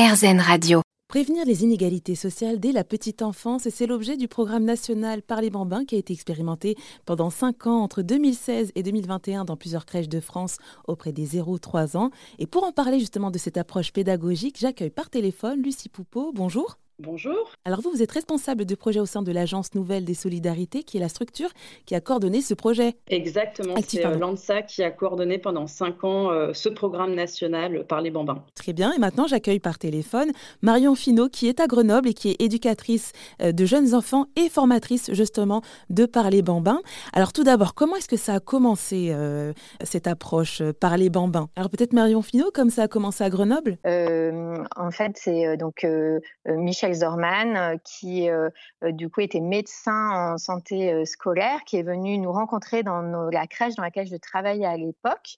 RZN Radio. Prévenir les inégalités sociales dès la petite enfance, c'est l'objet du programme national Par les bambins qui a été expérimenté pendant 5 ans entre 2016 et 2021 dans plusieurs crèches de France auprès des 0-3 ans. Et pour en parler justement de cette approche pédagogique, j'accueille par téléphone Lucie Poupeau. Bonjour. Bonjour. Alors vous, vous êtes responsable de projet au sein de l'Agence Nouvelle des Solidarités, qui est la structure qui a coordonné ce projet. Exactement, c'est euh, l'ANSA qui a coordonné pendant cinq ans euh, ce programme national par les bambins. Très bien, et maintenant j'accueille par téléphone Marion Finot, qui est à Grenoble et qui est éducatrice euh, de jeunes enfants et formatrice justement de Par les bambins. Alors tout d'abord, comment est-ce que ça a commencé, cette approche par les bambins? Alors peut-être Marion Finot, comme ça a commencé à Grenoble? En fait, c'est donc Michel Zorman, euh, qui euh, euh, du coup était médecin en santé scolaire, qui est venu nous rencontrer dans la crèche dans laquelle je travaillais à l'époque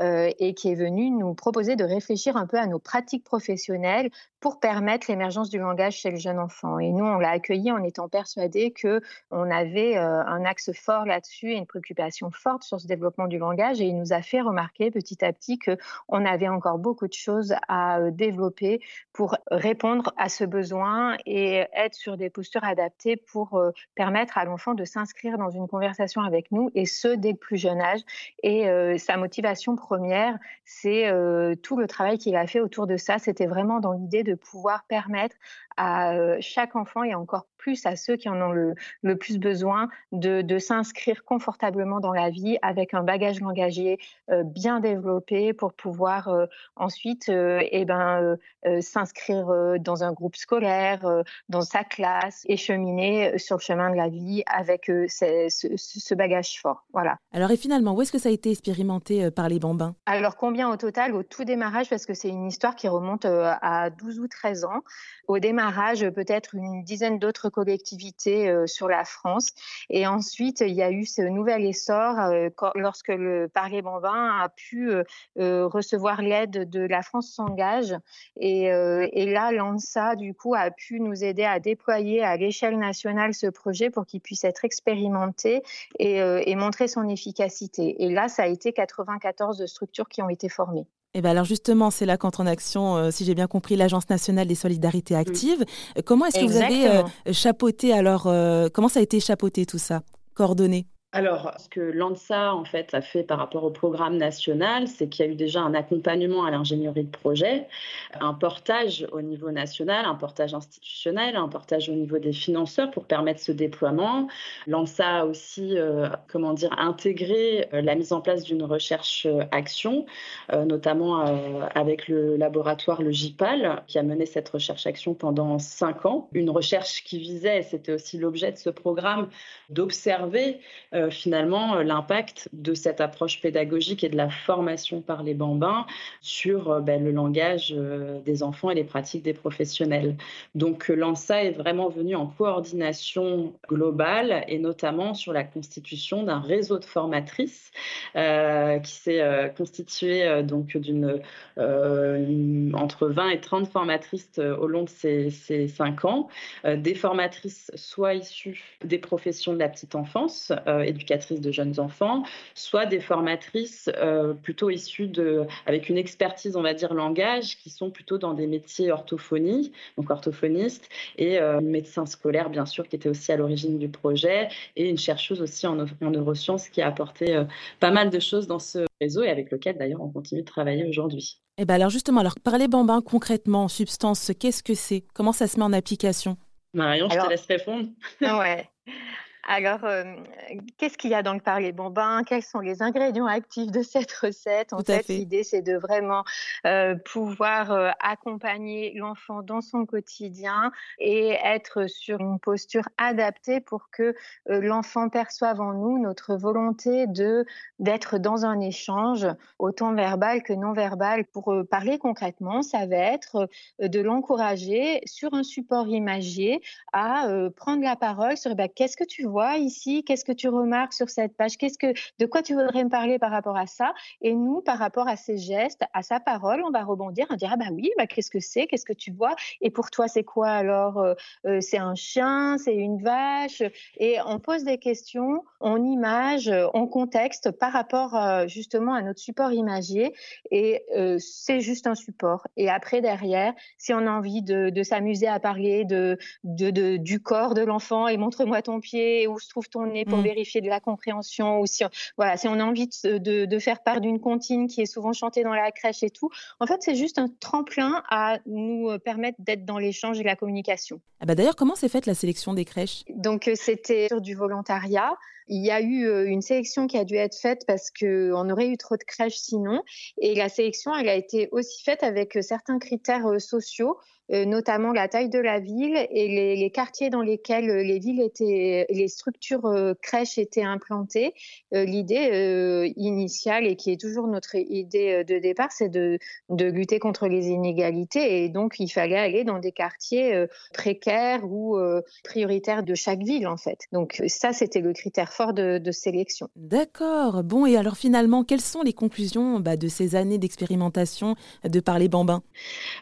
et qui est venu nous proposer de réfléchir un peu à nos pratiques professionnelles pour permettre l'émergence du langage chez le jeune enfant. Et nous, on l'a accueilli en étant persuadés que on avait un axe fort là-dessus et une préoccupation forte sur ce développement du langage. Et il nous a fait remarquer petit à petit que on avait encore beaucoup de choses à développer pour répondre à ce besoin et être sur des postures adaptées pour euh, permettre à l'enfant de s'inscrire dans une conversation avec nous et ce dès le plus jeune âge. Et euh, sa motivation première, c'est euh, tout le travail qu'il a fait autour de ça. C'était vraiment dans l'idée de pouvoir permettre à chaque enfant et encore plus à ceux qui en ont le, le plus besoin de, de s'inscrire confortablement dans la vie avec un bagage langagier bien développé pour pouvoir ensuite eh ben, s'inscrire dans un groupe scolaire euh, dans sa classe et cheminer euh, sur le chemin de la vie avec euh, ce, bagage fort. Voilà. Alors et finalement, où est-ce que ça a été expérimenté par les bambins? Alors combien au total? Au tout démarrage, parce que c'est une histoire qui remonte à 12 ou 13 ans. Au démarrage, peut-être une dizaine d'autres collectivités sur la France. Et ensuite, il y a eu ce nouvel essor lorsque le Parler bambin a pu recevoir l'aide de la France s'engage. Et, là, l'ANSA, du coup, a pu nous aider à déployer à l'échelle nationale ce projet pour qu'il puisse être expérimenté euh, et, montrer son efficacité. Et là, ça a été 94 structures qui ont été formées. Et eh bien alors justement, c'est là qu'entre en action, euh, si j'ai bien compris, l'Agence nationale des solidarités actives. Comment est-ce que vous avez euh, chapeauté alors Comment ça a été chapeauté tout ça, coordonné? Alors, ce que l'ANSA en fait a fait par rapport au programme national, c'est qu'il y a eu déjà un accompagnement à l'ingénierie de projet, un portage au niveau national, un portage institutionnel, un portage au niveau des financeurs pour permettre ce déploiement. L'ANSA a aussi, euh, comment dire, intégré euh, la mise en place d'une recherche euh, action, notamment avec le laboratoire le qui a mené cette recherche action pendant cinq ans. Une recherche qui visait, c'était aussi l'objet de ce programme, d'observer euh, finalement euh, l'impact de cette approche pédagogique et de la formation par les bambins sur euh, ben, le langage des enfants et les pratiques des professionnels. Donc l'ANSA est vraiment venu en coordination globale et notamment sur la constitution d'un réseau de formatrices qui s'est constitué donc d'une entre 20 et 30 formatrices au long de ces, ces cinq ans, des formatrices soit issues des professions de la petite enfance et éducatrices de jeunes enfants, soit des formatrices euh, plutôt issues de, avec une expertise, on va dire, langage, qui sont plutôt dans des métiers orthophonie, donc orthophonistes, et euh, médecins scolaires, bien sûr, qui étaient aussi à l'origine du projet, et une chercheuse aussi en, neurosciences qui a apporté euh, pas mal de choses dans ce réseau et avec lequel d'ailleurs on continue de travailler aujourd'hui. Et eh ben alors justement, alors parler bambins concrètement, substance, qu'est-ce que c'est? Comment ça se met en application? Marion, je te laisse répondre. ouais. Alors, euh, qu'est-ce qu'il y a dans le parler bambin Quels sont les ingrédients actifs de cette recette? En fait, l'idée, c'est de vraiment euh, pouvoir euh, accompagner l'enfant dans son quotidien et être sur une posture adaptée pour que l'enfant perçoive en nous notre volonté de d'être dans un échange, autant verbal que non verbal. Pour parler concrètement, ça va être de l'encourager sur un support imagier à prendre la parole sur bah, qu'est-ce que tu vois ici Qu'est-ce que tu remarques sur cette page? Qu'est-ce que, de quoi tu voudrais me parler par rapport à ça? Et nous, par rapport à ces gestes, à sa parole, on va rebondir, on dira, ah bah oui, bah, qu'est-ce que c'est? Qu'est-ce que tu vois? Et pour toi, c'est quoi alors? Euh, euh, C'est un chien? C'est une vache? Et on pose des questions, on image, on contexte par rapport justement à notre support imagier. Et c'est juste un support. Et après, derrière, si on a envie de, s'amuser à parler de, du corps de l'enfant et montre-moi ton pied, où se trouve ton nez pour mm. vérifier de la compréhension, ou si, voilà, si on a envie de, de faire part d'une comptine qui est souvent chantée dans la crèche et tout, en fait, c'est juste un tremplin à nous euh, permettre d'être dans l'échange et la communication. Ah bah D'ailleurs, comment s'est faite la sélection des crèches? Donc, euh, c'était sur du volontariat. Il y a eu euh, une sélection qui a dû être faite parce qu'on aurait eu trop de crèches sinon. Et la sélection, elle a été aussi faite avec certains critères sociaux euh, notamment la taille de la ville et les, quartiers dans lesquels euh, les villes étaient, les structures euh, crèches étaient implantées. L'idée initiale et qui est toujours notre idée de départ, c'est de, lutter contre les inégalités et donc il fallait aller dans des quartiers précaires ou prioritaires de chaque ville en fait. Donc ça, c'était le critère fort de, de sélection. D'accord. Bon, et alors finalement, quelles sont les conclusions bah, de ces années d'expérimentation de Parler Bambin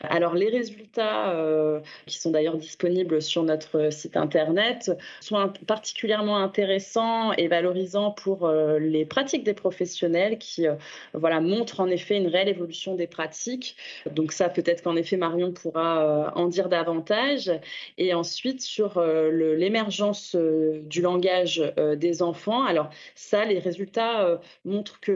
Alors les résultats euh, qui sont d'ailleurs disponibles sur notre site internet, sont particulièrement intéressants et valorisants pour euh, les pratiques des professionnels qui euh, voilà, montrent en effet une réelle évolution des pratiques. Donc ça, peut-être qu'en effet, Marion pourra en dire davantage. Et ensuite, sur l'émergence du langage des enfants. Alors ça, les résultats montrent que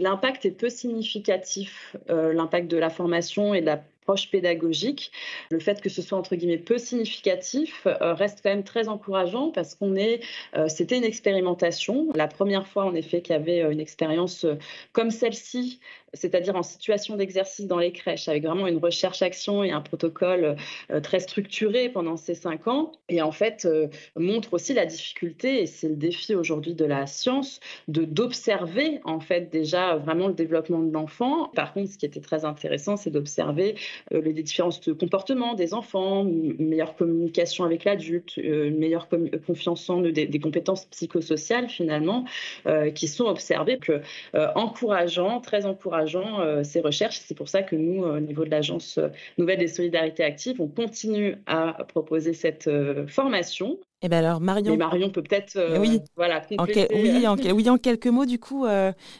l'impact est peu significatif, l'impact de la formation et de la proche pédagogique. Le fait que ce soit entre guillemets peu significatif euh, reste quand même très encourageant parce qu'on est, euh, c'était une expérimentation. La première fois en effet qu'il y avait euh, une expérience comme celle-ci c'est-à-dire en situation d'exercice dans les crèches, avec vraiment une recherche-action et un protocole très structuré pendant ces cinq ans. Et en fait, montre aussi la difficulté, et c'est le défi aujourd'hui de la science, de d'observer en fait déjà vraiment le développement de l'enfant. Par contre, ce qui était très intéressant, c'est d'observer euh, les différents comportements des enfants, une meilleure communication avec l'adulte, une meilleure confiance en eux, des, compétences psychosociales finalement, qui sont observées, encourageant, très encourageant euh, ces recherches. C'est pour ça que nous, au niveau de l'Agence Nouvelle des Solidarités Actives, on continue à proposer cette euh, formation et eh bien alors Marion. Marion peut peut-être euh, oui. voilà, oui, en, oui, en quelques mots, du coup,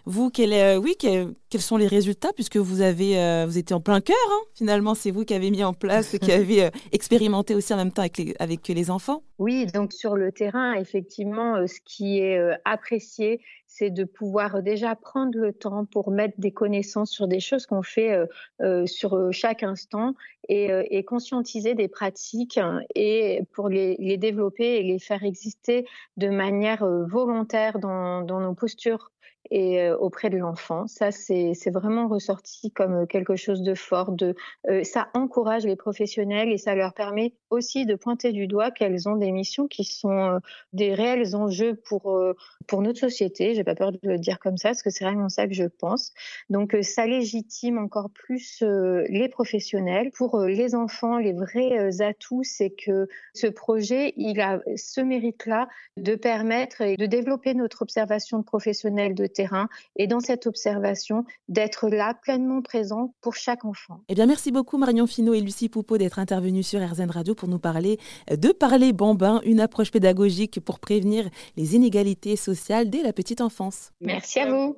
vous, quel, oui, quels sont les résultats puisque vous avez vous étiez en plein cœur, hein, finalement, c'est vous qui avez mis en place, qui avez expérimenté aussi en même temps avec les, avec les enfants Oui, donc sur le terrain, effectivement, ce qui est apprécié, c'est de pouvoir déjà prendre le temps pour mettre des connaissances sur des choses qu'on fait euh, euh, sur euh, chaque instant et, conscientiser des pratiques hein, et pour les, développer et les faire exister de manière volontaire dans, nos postures et euh, auprès de l'enfant. Ça, c'est vraiment ressorti comme quelque chose de fort. De, euh, ça encourage les professionnels et ça leur permet aussi de pointer du doigt qu'elles ont des missions qui sont euh, des réels enjeux pour, pour notre société. Pas peur de le dire comme ça, parce que c'est vraiment ça que je pense. Donc, ça légitime encore plus les professionnels. Pour les enfants, les vrais atouts, c'est que ce projet, il a ce mérite-là de permettre et de développer notre observation de professionnels de terrain et dans cette observation, d'être là pleinement présent pour chaque enfant. Eh bien, merci beaucoup Marion Finot et Lucie Poupeau d'être intervenues sur RZN Radio pour nous parler de Parler Bambin, une approche pédagogique pour prévenir les inégalités sociales dès la petite enfance. Merci à vous.